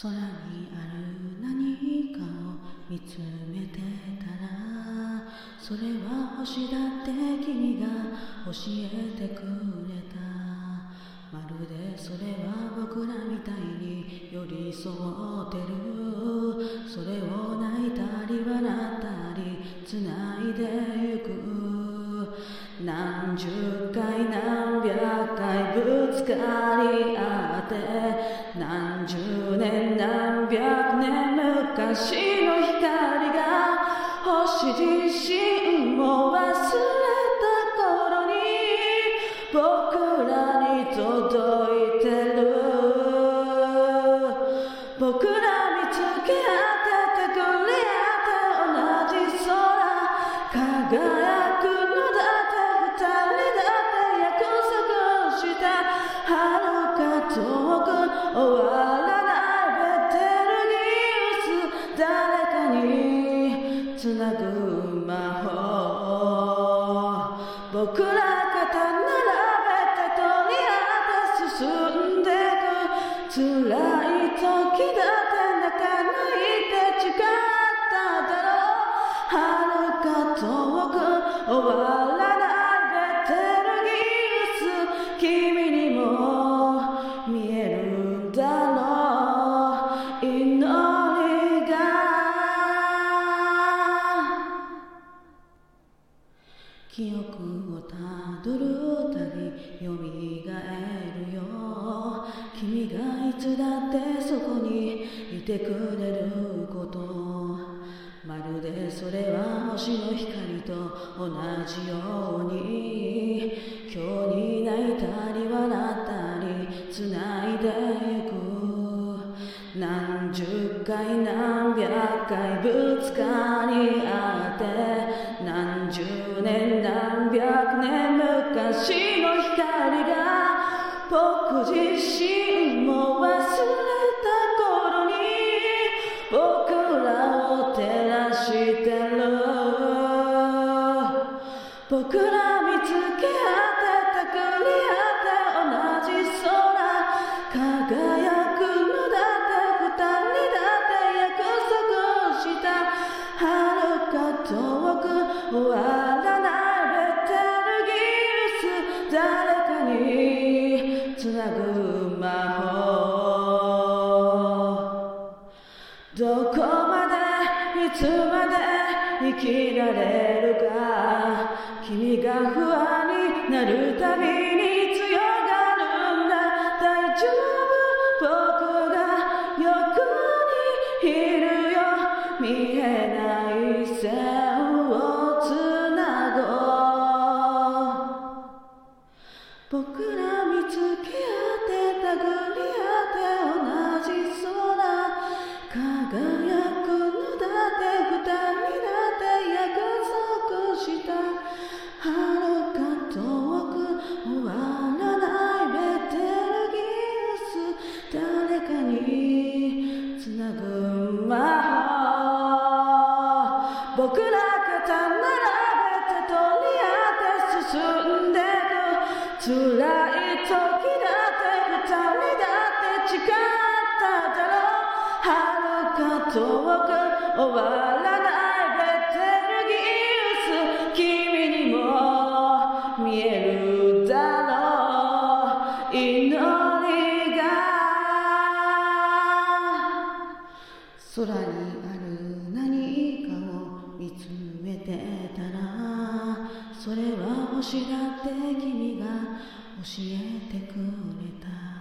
空にある何かを見つめてたらそれは星だって君が教えてくれた。まるでそれは僕らみたいに寄り添ってる。それを泣いたり笑ったり繋いでゆく。何十回何百回ぶつかり合って何年何百年昔の光が星自身を忘れた頃に僕らに届いてる僕ら見つけ合ってくれ合って同じ空輝くのだって二人だって約束した遥か遠く終わつなぐ魔法。僕ら記憶をたどるたびよみがえるよ。君がいつだってそこにいてくれること。まるでそれは星の光と同じように。今日に泣いたり笑ったり繋いでゆく。何十回何百回ぶつかり合って僕自身も忘れた頃に僕らを照らしてる。僕ら見つけ合ってたくり合って同じ空輝くのだって二人だって約束した。遥か遠く終わらないベテルギウス。誰かにつなぐ魔法どこまでいつまで生きられるか君が不安になるたびに強がるんだ。大丈夫僕が横にいるよ。見えない線法僕ら肩並べて取り合って進んでく辛い時だって二人だって誓っただろう遥か遠く終わらないベテルギウス君にも見えるだろう祈りが空にあるそれは星だって君が教えてくれた。